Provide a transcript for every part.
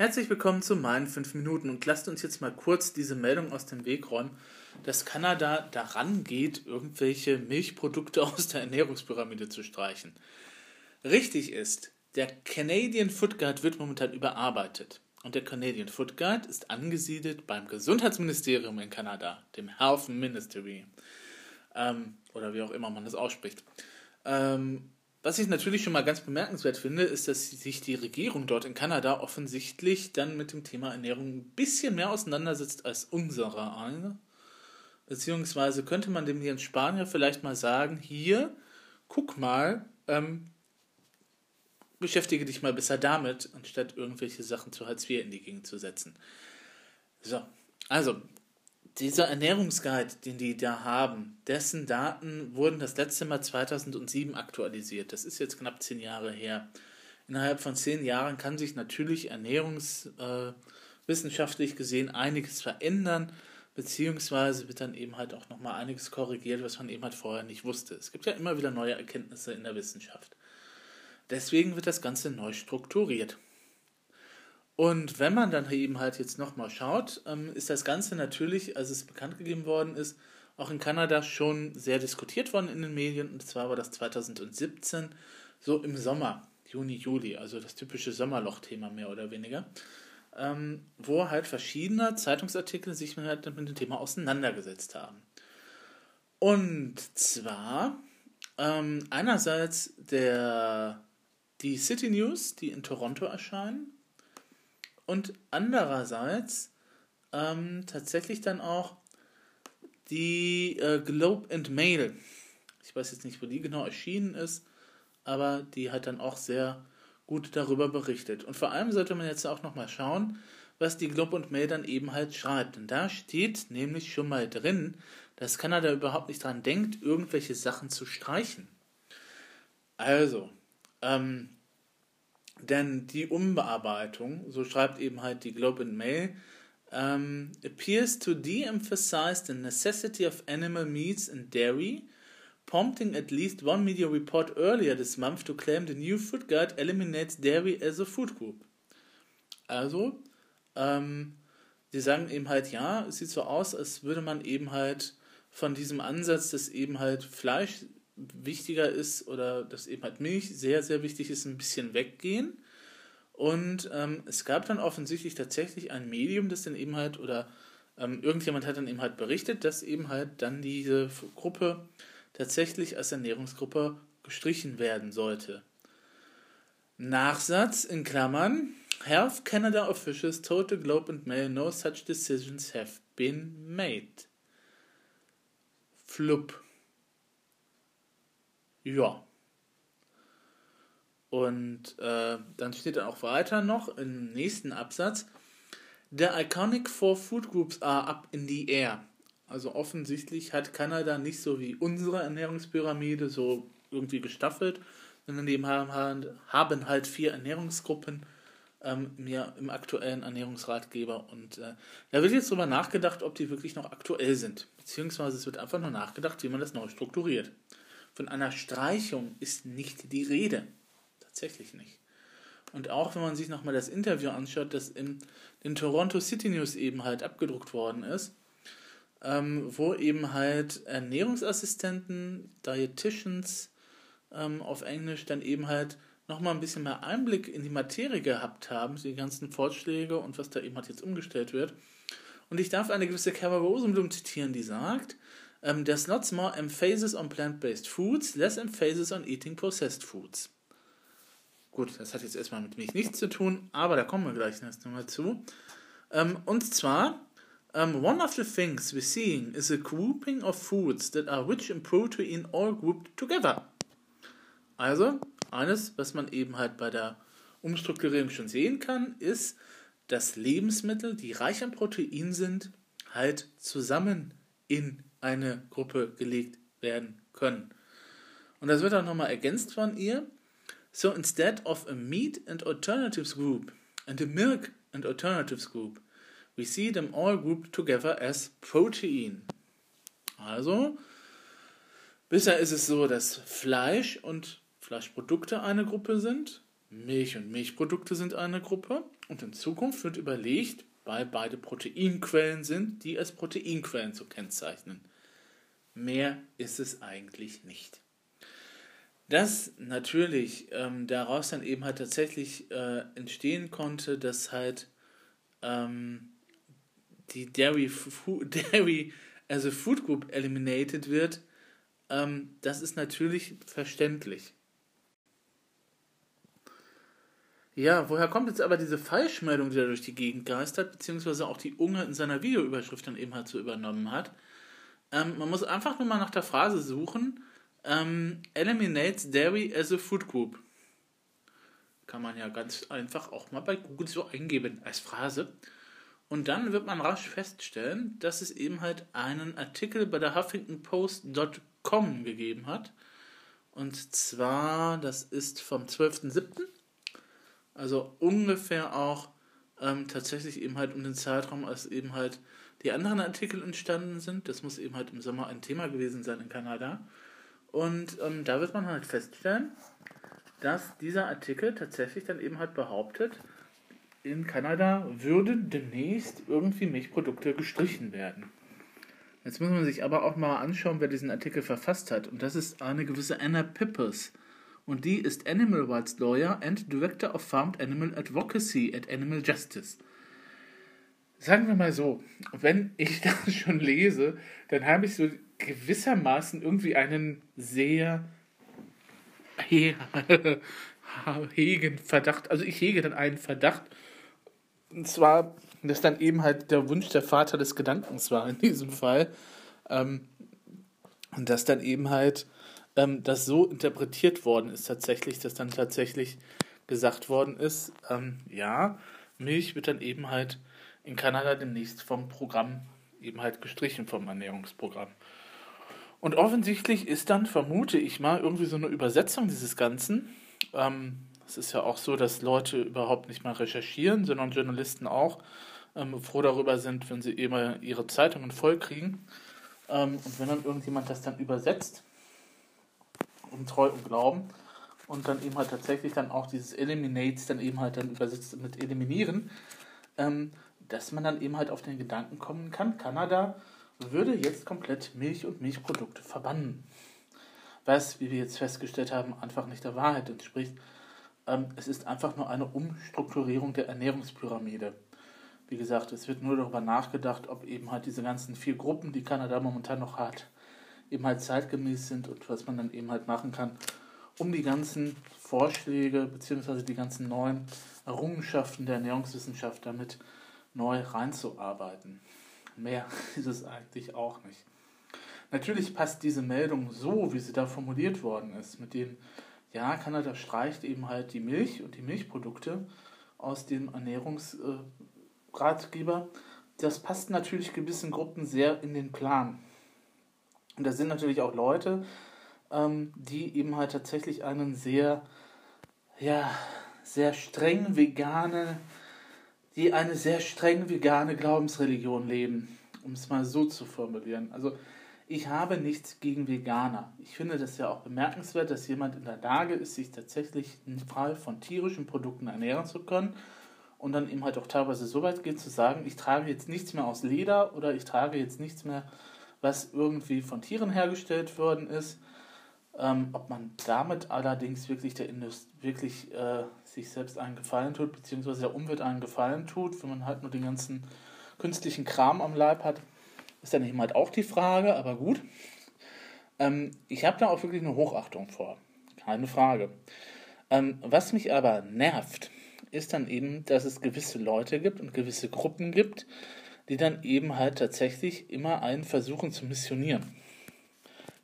Herzlich willkommen zu meinen 5 Minuten und lasst uns jetzt mal kurz diese Meldung aus dem Weg räumen, dass Kanada daran geht, irgendwelche Milchprodukte aus der Ernährungspyramide zu streichen. Richtig ist, der Canadian Food Guide wird momentan überarbeitet. Und der Canadian Food Guide ist angesiedelt beim Gesundheitsministerium in Kanada, dem Health Ministry. Ähm, oder wie auch immer man das ausspricht. Ähm, was ich natürlich schon mal ganz bemerkenswert finde, ist, dass sich die Regierung dort in Kanada offensichtlich dann mit dem Thema Ernährung ein bisschen mehr auseinandersetzt als unsere eine. Beziehungsweise könnte man dem hier in Spanien vielleicht mal sagen, hier, guck mal, ähm, beschäftige dich mal besser damit, anstatt irgendwelche Sachen zu Hartz IV in die Gegend zu setzen. So, also, dieser Ernährungsguide, den die da haben, dessen Daten wurden das letzte Mal 2007 aktualisiert. Das ist jetzt knapp zehn Jahre her. Innerhalb von zehn Jahren kann sich natürlich ernährungswissenschaftlich äh, gesehen einiges verändern, beziehungsweise wird dann eben halt auch nochmal einiges korrigiert, was man eben halt vorher nicht wusste. Es gibt ja immer wieder neue Erkenntnisse in der Wissenschaft. Deswegen wird das Ganze neu strukturiert. Und wenn man dann eben halt jetzt nochmal schaut, ähm, ist das Ganze natürlich, als es bekannt gegeben worden ist, auch in Kanada schon sehr diskutiert worden in den Medien. Und zwar war das 2017, so im Sommer, Juni, Juli, also das typische Sommerloch-Thema mehr oder weniger, ähm, wo halt verschiedene Zeitungsartikel sich halt mit dem Thema auseinandergesetzt haben. Und zwar ähm, einerseits der, die City News, die in Toronto erscheinen, und andererseits ähm, tatsächlich dann auch die äh, Globe and Mail. Ich weiß jetzt nicht, wo die genau erschienen ist, aber die hat dann auch sehr gut darüber berichtet. Und vor allem sollte man jetzt auch nochmal schauen, was die Globe und Mail dann eben halt schreibt. Und da steht nämlich schon mal drin, dass Kanada überhaupt nicht dran denkt, irgendwelche Sachen zu streichen. Also, ähm, denn die Umbearbeitung, so schreibt eben halt die Globe and Mail, um, appears to de-emphasize the necessity of animal meats and dairy, prompting at least one media report earlier this month to claim the new food guide eliminates dairy as a food group. Also, ähm, die sagen eben halt, ja, es sieht so aus, als würde man eben halt von diesem Ansatz, dass eben halt Fleisch wichtiger ist oder dass eben halt Milch sehr, sehr wichtig ist, ein bisschen weggehen. Und ähm, es gab dann offensichtlich tatsächlich ein Medium, das dann eben halt, oder ähm, irgendjemand hat dann eben halt berichtet, dass eben halt dann diese Gruppe tatsächlich als Ernährungsgruppe gestrichen werden sollte. Nachsatz in Klammern. Health Canada officials told the Globe and Mail no such decisions have been made. Flup. Ja. Und äh, dann steht dann auch weiter noch im nächsten Absatz: The iconic four food groups are up in the air. Also offensichtlich hat Kanada nicht so wie unsere Ernährungspyramide so irgendwie gestaffelt, sondern die haben, haben halt vier Ernährungsgruppen ähm, im aktuellen Ernährungsratgeber. Und äh, da wird jetzt drüber nachgedacht, ob die wirklich noch aktuell sind. Beziehungsweise es wird einfach nur nachgedacht, wie man das neu strukturiert. Von einer Streichung ist nicht die Rede. Tatsächlich nicht. Und auch wenn man sich nochmal das Interview anschaut, das in den Toronto City News eben halt abgedruckt worden ist, ähm, wo eben halt Ernährungsassistenten, Dietitians ähm, auf Englisch dann eben halt nochmal ein bisschen mehr Einblick in die Materie gehabt haben, die ganzen Vorschläge und was da eben halt jetzt umgestellt wird. Und ich darf eine gewisse Carol Rosenblum zitieren, die sagt, um, there's lots more emphasis on plant-based foods, less emphasis on eating processed foods. Gut, das hat jetzt erstmal mit mich nichts zu tun, aber da kommen wir gleich erst nochmal zu. Um, und zwar, um, one of the things we're seeing is a grouping of foods that are rich in protein all grouped together. Also, eines, was man eben halt bei der Umstrukturierung schon sehen kann, ist, dass Lebensmittel, die reich an Protein sind, halt zusammen in eine Gruppe gelegt werden können. Und das wird auch nochmal ergänzt von ihr. So instead of a meat and alternatives group and a milk and alternatives group, we see them all grouped together as protein. Also, bisher ist es so, dass Fleisch und Fleischprodukte eine Gruppe sind Milch und Milchprodukte sind eine Gruppe und in Zukunft wird überlegt, weil beide Proteinquellen sind, die als Proteinquellen zu kennzeichnen. Mehr ist es eigentlich nicht. Dass natürlich ähm, daraus dann eben halt tatsächlich äh, entstehen konnte, dass halt ähm, die Dairy, Dairy as a Food Group eliminated wird, ähm, das ist natürlich verständlich. Ja, woher kommt jetzt aber diese Falschmeldung, die da durch die Gegend geistert, beziehungsweise auch die Unge in seiner Videoüberschrift dann eben halt so übernommen hat? Ähm, man muss einfach nur mal nach der Phrase suchen, ähm, eliminates dairy as a food group. Kann man ja ganz einfach auch mal bei Google so eingeben als Phrase. Und dann wird man rasch feststellen, dass es eben halt einen Artikel bei der HuffingtonPost.com gegeben hat. Und zwar, das ist vom 12.07. Also ungefähr auch ähm, tatsächlich eben halt um den Zeitraum, als eben halt die anderen Artikel entstanden sind. Das muss eben halt im Sommer ein Thema gewesen sein in Kanada. Und ähm, da wird man halt feststellen, dass dieser Artikel tatsächlich dann eben halt behauptet, in Kanada würden demnächst irgendwie Milchprodukte gestrichen werden. Jetzt muss man sich aber auch mal anschauen, wer diesen Artikel verfasst hat. Und das ist eine gewisse Anna Pippers. Und die ist Animal Rights Lawyer and Director of Farmed Animal Advocacy at Animal Justice. Sagen wir mal so, wenn ich das schon lese, dann habe ich so gewissermaßen irgendwie einen sehr hegen Verdacht. Also ich hege dann einen Verdacht. Und zwar, dass dann eben halt der Wunsch der Vater des Gedankens war in diesem Fall. Ähm, und dass dann eben halt ähm, das so interpretiert worden ist tatsächlich, dass dann tatsächlich gesagt worden ist, ähm, ja, Milch wird dann eben halt in Kanada demnächst vom Programm eben halt gestrichen, vom Ernährungsprogramm. Und offensichtlich ist dann, vermute ich mal, irgendwie so eine Übersetzung dieses Ganzen. Ähm, es ist ja auch so, dass Leute überhaupt nicht mal recherchieren, sondern Journalisten auch ähm, froh darüber sind, wenn sie immer ihre Zeitungen voll kriegen. Ähm, und wenn dann irgendjemand das dann übersetzt, um Treu und Glauben, und dann eben halt tatsächlich dann auch dieses Eliminates dann eben halt dann übersetzt mit eliminieren, ähm, dass man dann eben halt auf den Gedanken kommen kann, Kanada würde jetzt komplett Milch und Milchprodukte verbannen. Was, wie wir jetzt festgestellt haben, einfach nicht der Wahrheit entspricht. Ähm, es ist einfach nur eine Umstrukturierung der Ernährungspyramide. Wie gesagt, es wird nur darüber nachgedacht, ob eben halt diese ganzen vier Gruppen, die Kanada momentan noch hat, eben halt zeitgemäß sind und was man dann eben halt machen kann, um die ganzen Vorschläge bzw. die ganzen neuen Errungenschaften der Ernährungswissenschaft damit neu reinzuarbeiten. Mehr ist es eigentlich auch nicht. Natürlich passt diese Meldung so, wie sie da formuliert worden ist, mit dem, ja, Kanada streicht eben halt die Milch und die Milchprodukte aus dem Ernährungsratgeber. Das passt natürlich gewissen Gruppen sehr in den Plan. Und da sind natürlich auch Leute, ähm, die eben halt tatsächlich einen sehr, ja, sehr streng vegane die eine sehr streng vegane Glaubensreligion leben, um es mal so zu formulieren. Also ich habe nichts gegen Veganer. Ich finde das ja auch bemerkenswert, dass jemand in der Lage ist, sich tatsächlich frei von tierischen Produkten ernähren zu können und dann eben halt auch teilweise so weit geht zu sagen, ich trage jetzt nichts mehr aus Leder oder ich trage jetzt nichts mehr, was irgendwie von Tieren hergestellt worden ist. Ähm, ob man damit allerdings wirklich der Indust wirklich äh, sich selbst einen Gefallen tut, beziehungsweise der Umwelt einen Gefallen tut, wenn man halt nur den ganzen künstlichen Kram am Leib hat, ist dann eben halt auch die Frage, aber gut. Ähm, ich habe da auch wirklich eine Hochachtung vor, keine Frage. Ähm, was mich aber nervt, ist dann eben, dass es gewisse Leute gibt und gewisse Gruppen gibt, die dann eben halt tatsächlich immer einen versuchen zu missionieren.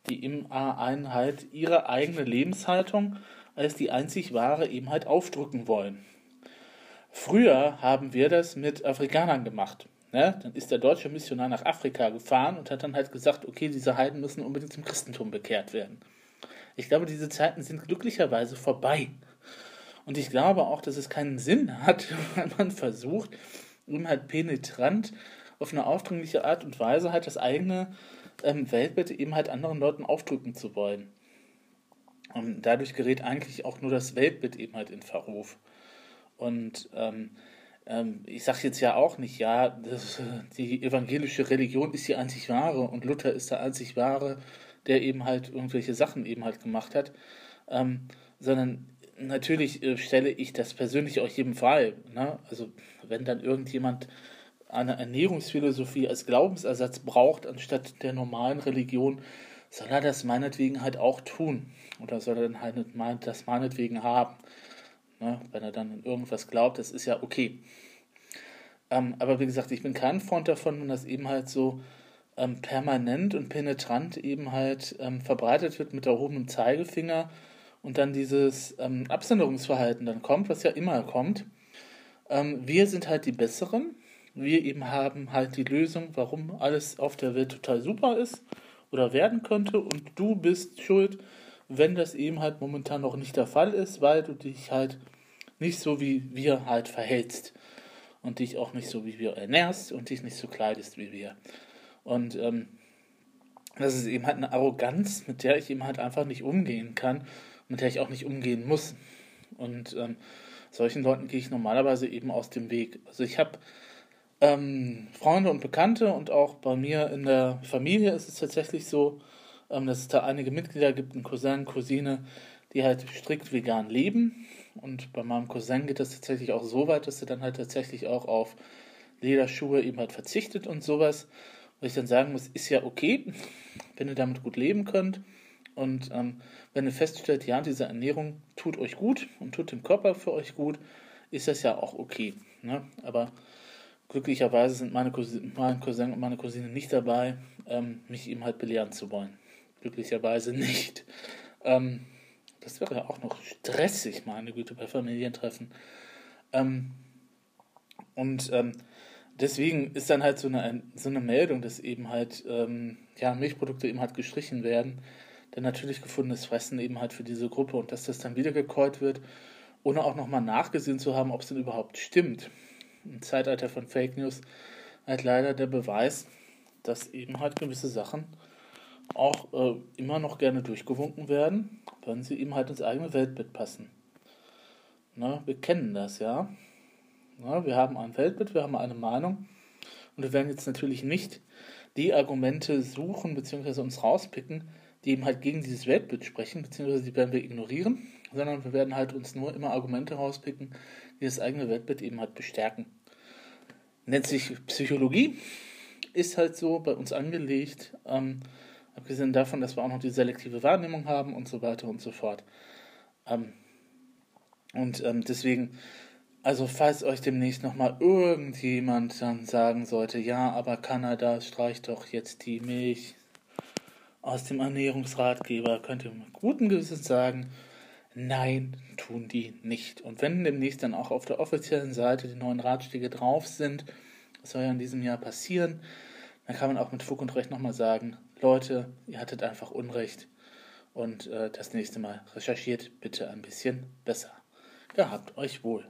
Die im einen halt ihre eigene Lebenshaltung als die einzig wahre eben halt aufdrücken wollen. Früher haben wir das mit Afrikanern gemacht. Ne? Dann ist der deutsche Missionar nach Afrika gefahren und hat dann halt gesagt, okay, diese Heiden müssen unbedingt zum Christentum bekehrt werden. Ich glaube, diese Zeiten sind glücklicherweise vorbei. Und ich glaube auch, dass es keinen Sinn hat, wenn man versucht, eben halt penetrant auf eine aufdringliche Art und Weise halt das eigene ähm, Weltbild eben halt anderen Leuten aufdrücken zu wollen. Und dadurch gerät eigentlich auch nur das Weltbild eben halt in Verruf. Und ähm, ähm, ich sage jetzt ja auch nicht, ja, das, die evangelische Religion ist die einzig wahre und Luther ist der einzig wahre, der eben halt irgendwelche Sachen eben halt gemacht hat, ähm, sondern natürlich äh, stelle ich das persönlich auch jedem Fall. Ne? Also wenn dann irgendjemand eine Ernährungsphilosophie als Glaubensersatz braucht, anstatt der normalen Religion, soll er das meinetwegen halt auch tun. Oder soll er dann halt das meinetwegen haben. Ne? Wenn er dann an irgendwas glaubt, das ist ja okay. Ähm, aber wie gesagt, ich bin kein Freund davon, wenn das eben halt so ähm, permanent und penetrant eben halt ähm, verbreitet wird mit erhobenem Zeigefinger und dann dieses ähm, Absonderungsverhalten dann kommt, was ja immer kommt. Ähm, wir sind halt die Besseren. Wir eben haben halt die Lösung, warum alles auf der Welt total super ist oder werden könnte und du bist schuld, wenn das eben halt momentan noch nicht der Fall ist, weil du dich halt nicht so wie wir halt verhältst und dich auch nicht so wie wir ernährst und dich nicht so kleidest wie wir. Und ähm, das ist eben halt eine Arroganz, mit der ich eben halt einfach nicht umgehen kann, mit der ich auch nicht umgehen muss. Und ähm, solchen Leuten gehe ich normalerweise eben aus dem Weg. Also ich habe ähm, Freunde und Bekannte und auch bei mir in der Familie ist es tatsächlich so, ähm, dass es da einige Mitglieder gibt, einen Cousin, Cousine, die halt strikt vegan leben. Und bei meinem Cousin geht das tatsächlich auch so weit, dass er dann halt tatsächlich auch auf Lederschuhe eben halt verzichtet und sowas. Wo ich dann sagen muss, ist ja okay, wenn ihr damit gut leben könnt. Und ähm, wenn ihr feststellt, ja, diese Ernährung tut euch gut und tut dem Körper für euch gut, ist das ja auch okay. Ne? Aber glücklicherweise sind meine Cousin, mein Cousin und meine Cousine nicht dabei, ähm, mich eben halt belehren zu wollen. Glücklicherweise nicht. Ähm, das wäre ja auch noch stressig, meine Güte, bei Familientreffen. Ähm, und ähm, deswegen ist dann halt so eine, so eine Meldung, dass eben halt ähm, ja, Milchprodukte eben halt gestrichen werden, der natürlich gefundenes Fressen eben halt für diese Gruppe und dass das dann wieder gecallt wird, ohne auch nochmal nachgesehen zu haben, ob es denn überhaupt stimmt. Im Zeitalter von Fake News halt leider der Beweis, dass eben halt gewisse Sachen auch äh, immer noch gerne durchgewunken werden, wenn sie eben halt ins eigene Weltbild passen. Ne, wir kennen das, ja. Ne, wir haben ein Weltbild, wir haben eine Meinung und wir werden jetzt natürlich nicht die Argumente suchen bzw. uns rauspicken, die eben halt gegen dieses Weltbild sprechen, beziehungsweise die werden wir ignorieren, sondern wir werden halt uns nur immer Argumente rauspicken, die das eigene Weltbild eben halt bestärken. Nennt sich Psychologie, ist halt so bei uns angelegt, ähm, abgesehen davon, dass wir auch noch die selektive Wahrnehmung haben und so weiter und so fort. Ähm, und ähm, deswegen, also falls euch demnächst nochmal irgendjemand dann sagen sollte, ja, aber Kanada streicht doch jetzt die Milch aus dem Ernährungsratgeber könnt ihr mit gutem Gewissen sagen, nein, tun die nicht. Und wenn demnächst dann auch auf der offiziellen Seite die neuen Ratschläge drauf sind, das soll ja in diesem Jahr passieren, dann kann man auch mit Fug und Recht nochmal sagen, Leute, ihr hattet einfach Unrecht und äh, das nächste Mal recherchiert bitte ein bisschen besser. Gehabt euch wohl.